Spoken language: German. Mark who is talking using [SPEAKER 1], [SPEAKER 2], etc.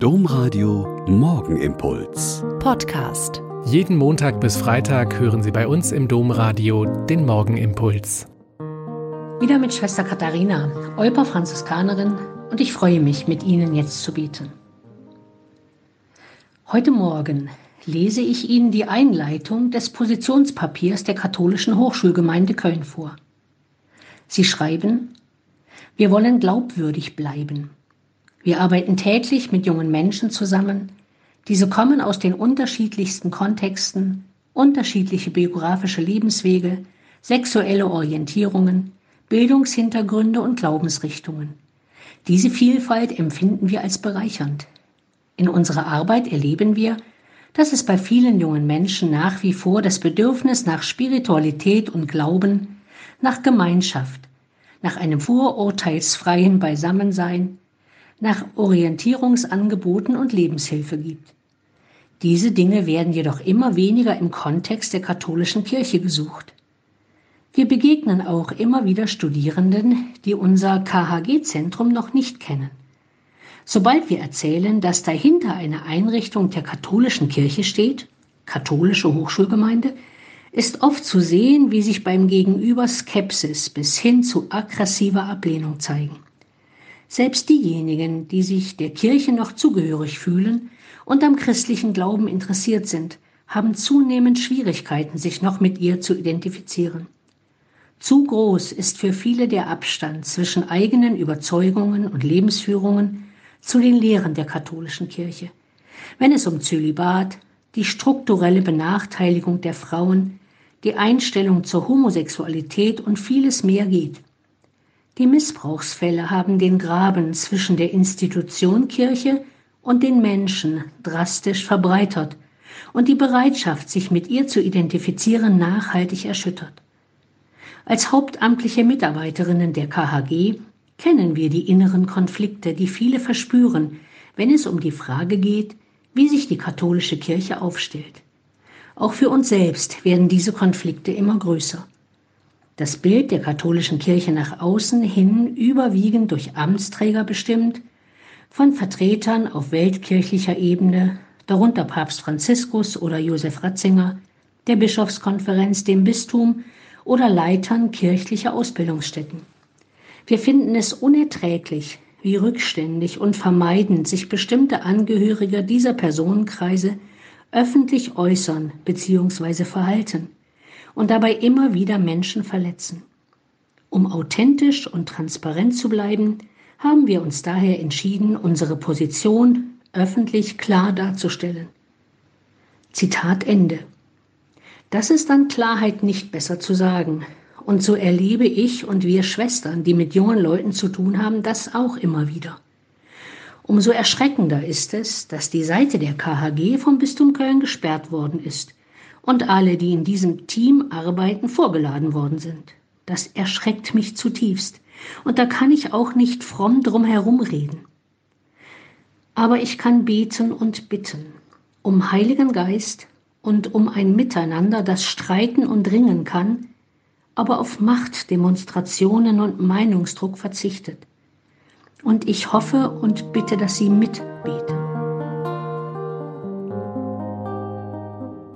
[SPEAKER 1] Domradio Morgenimpuls.
[SPEAKER 2] Podcast.
[SPEAKER 3] Jeden Montag bis Freitag hören Sie bei uns im Domradio den Morgenimpuls.
[SPEAKER 4] Wieder mit Schwester Katharina, Olper Franziskanerin, und ich freue mich, mit Ihnen jetzt zu beten. Heute Morgen lese ich Ihnen die Einleitung des Positionspapiers der Katholischen Hochschulgemeinde Köln vor. Sie schreiben, wir wollen glaubwürdig bleiben. Wir arbeiten täglich mit jungen Menschen zusammen. Diese kommen aus den unterschiedlichsten Kontexten, unterschiedliche biografische Lebenswege, sexuelle Orientierungen, Bildungshintergründe und Glaubensrichtungen. Diese Vielfalt empfinden wir als bereichernd. In unserer Arbeit erleben wir, dass es bei vielen jungen Menschen nach wie vor das Bedürfnis nach Spiritualität und Glauben, nach Gemeinschaft, nach einem vorurteilsfreien Beisammensein, nach Orientierungsangeboten und Lebenshilfe gibt. Diese Dinge werden jedoch immer weniger im Kontext der katholischen Kirche gesucht. Wir begegnen auch immer wieder Studierenden, die unser KHG-Zentrum noch nicht kennen. Sobald wir erzählen, dass dahinter eine Einrichtung der katholischen Kirche steht, katholische Hochschulgemeinde, ist oft zu sehen, wie sich beim Gegenüber Skepsis bis hin zu aggressiver Ablehnung zeigen. Selbst diejenigen, die sich der Kirche noch zugehörig fühlen und am christlichen Glauben interessiert sind, haben zunehmend Schwierigkeiten, sich noch mit ihr zu identifizieren. Zu groß ist für viele der Abstand zwischen eigenen Überzeugungen und Lebensführungen zu den Lehren der katholischen Kirche. Wenn es um Zölibat, die strukturelle Benachteiligung der Frauen, die Einstellung zur Homosexualität und vieles mehr geht. Die Missbrauchsfälle haben den Graben zwischen der Institution Kirche und den Menschen drastisch verbreitert und die Bereitschaft, sich mit ihr zu identifizieren, nachhaltig erschüttert. Als hauptamtliche Mitarbeiterinnen der KHG kennen wir die inneren Konflikte, die viele verspüren, wenn es um die Frage geht, wie sich die katholische Kirche aufstellt. Auch für uns selbst werden diese Konflikte immer größer das Bild der katholischen Kirche nach außen hin überwiegend durch Amtsträger bestimmt, von Vertretern auf weltkirchlicher Ebene, darunter Papst Franziskus oder Josef Ratzinger, der Bischofskonferenz, dem Bistum oder Leitern kirchlicher Ausbildungsstätten. Wir finden es unerträglich, wie rückständig und vermeidend sich bestimmte Angehörige dieser Personenkreise öffentlich äußern bzw. verhalten und dabei immer wieder Menschen verletzen. Um authentisch und transparent zu bleiben, haben wir uns daher entschieden, unsere Position öffentlich klar darzustellen. Zitat Ende. Das ist an Klarheit nicht besser zu sagen. Und so erlebe ich und wir Schwestern, die mit jungen Leuten zu tun haben, das auch immer wieder. Umso erschreckender ist es, dass die Seite der KHG vom Bistum Köln gesperrt worden ist und alle, die in diesem Team arbeiten, vorgeladen worden sind. Das erschreckt mich zutiefst. Und da kann ich auch nicht fromm drum herum reden. Aber ich kann beten und bitten um Heiligen Geist und um ein Miteinander, das streiten und ringen kann, aber auf Machtdemonstrationen und Meinungsdruck verzichtet. Und ich hoffe und bitte, dass Sie mitbeten.